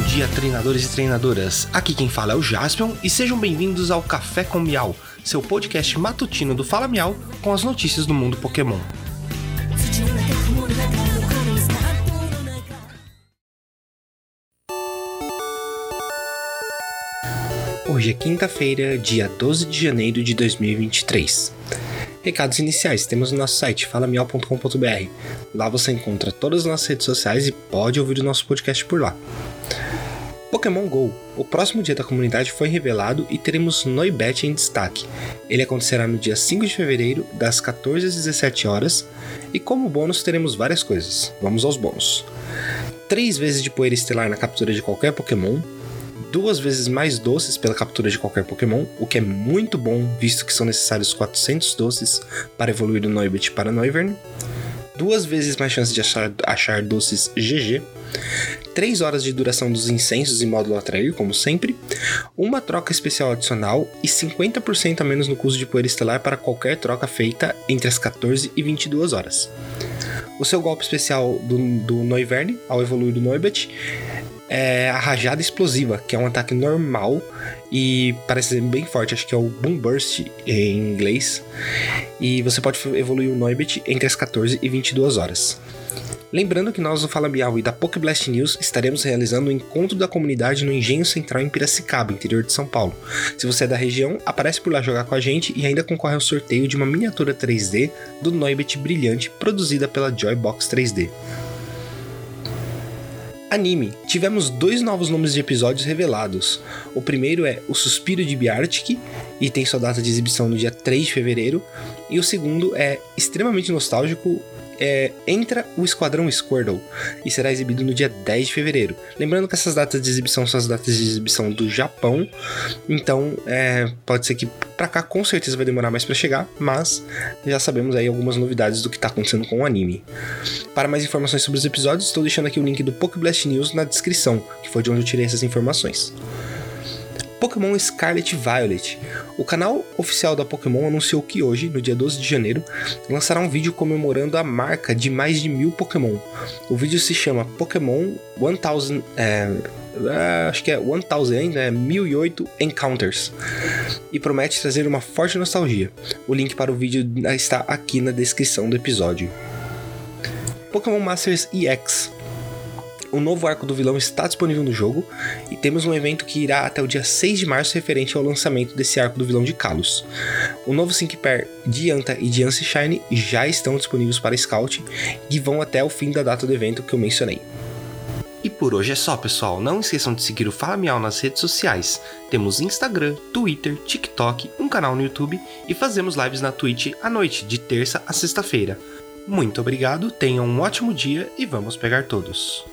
dia, treinadores e treinadoras. Aqui quem fala é o Jaspion e sejam bem-vindos ao Café com Miau, seu podcast matutino do Fala Miau com as notícias do mundo Pokémon. Hoje é quinta-feira, dia 12 de janeiro de 2023. Recados iniciais, temos o nosso site falamial.com.br. Lá você encontra todas as nossas redes sociais e pode ouvir o nosso podcast por lá. Pokémon GO. O próximo dia da comunidade foi revelado e teremos Noibet em destaque. Ele acontecerá no dia 5 de fevereiro, das 14 às 17 horas, e como bônus teremos várias coisas. Vamos aos bônus. 3 vezes de poeira estelar na captura de qualquer Pokémon, duas vezes mais doces pela captura de qualquer Pokémon, o que é muito bom, visto que são necessários 400 doces para evoluir do Noibet para Noivern. Duas vezes mais chances de achar, achar doces GG. 3 horas de duração dos incensos e módulo atrair, como sempre. Uma troca especial adicional e 50% a menos no custo de poeira estelar para qualquer troca feita entre as 14 e 22 horas. O seu golpe especial do, do Noivern, ao evoluir do Noibet, é a rajada explosiva, que é um ataque normal e parece ser bem forte, acho que é o Boom Burst em inglês. E você pode evoluir o Noibet entre as 14 e 22 horas. Lembrando que nós do Fala Bial e da Pokeblast News estaremos realizando o encontro da comunidade no Engenho Central em Piracicaba, interior de São Paulo. Se você é da região, aparece por lá jogar com a gente e ainda concorre ao sorteio de uma miniatura 3D do Noibet brilhante produzida pela Joybox 3D. Anime. Tivemos dois novos nomes de episódios revelados. O primeiro é O Suspiro de Biartic e tem sua data de exibição no dia 3 de fevereiro. E o segundo é extremamente nostálgico é, entra o Esquadrão Squirtle e será exibido no dia 10 de fevereiro. Lembrando que essas datas de exibição são as datas de exibição do Japão, então é, pode ser que para cá com certeza vai demorar mais para chegar, mas já sabemos aí algumas novidades do que tá acontecendo com o anime. Para mais informações sobre os episódios, estou deixando aqui o link do Pokeblast News na descrição, que foi de onde eu tirei essas informações. Pokémon Scarlet Violet. O canal oficial da Pokémon anunciou que hoje, no dia 12 de janeiro, lançará um vídeo comemorando a marca de mais de mil Pokémon. O vídeo se chama Pokémon 1000. É, é, acho que é 1000 ainda, é 1008 Encounters. E promete trazer uma forte nostalgia. O link para o vídeo está aqui na descrição do episódio. Pokémon Masters EX o novo arco do vilão está disponível no jogo e temos um evento que irá até o dia 6 de março referente ao lançamento desse arco do vilão de Kalos. O novo Sync Pair Dianta e Diance Shine já estão disponíveis para Scout e vão até o fim da data do evento que eu mencionei. E por hoje é só, pessoal. Não esqueçam de seguir o Fala Miau nas redes sociais. Temos Instagram, Twitter, TikTok, um canal no YouTube e fazemos lives na Twitch à noite, de terça a sexta-feira. Muito obrigado, tenham um ótimo dia e vamos pegar todos.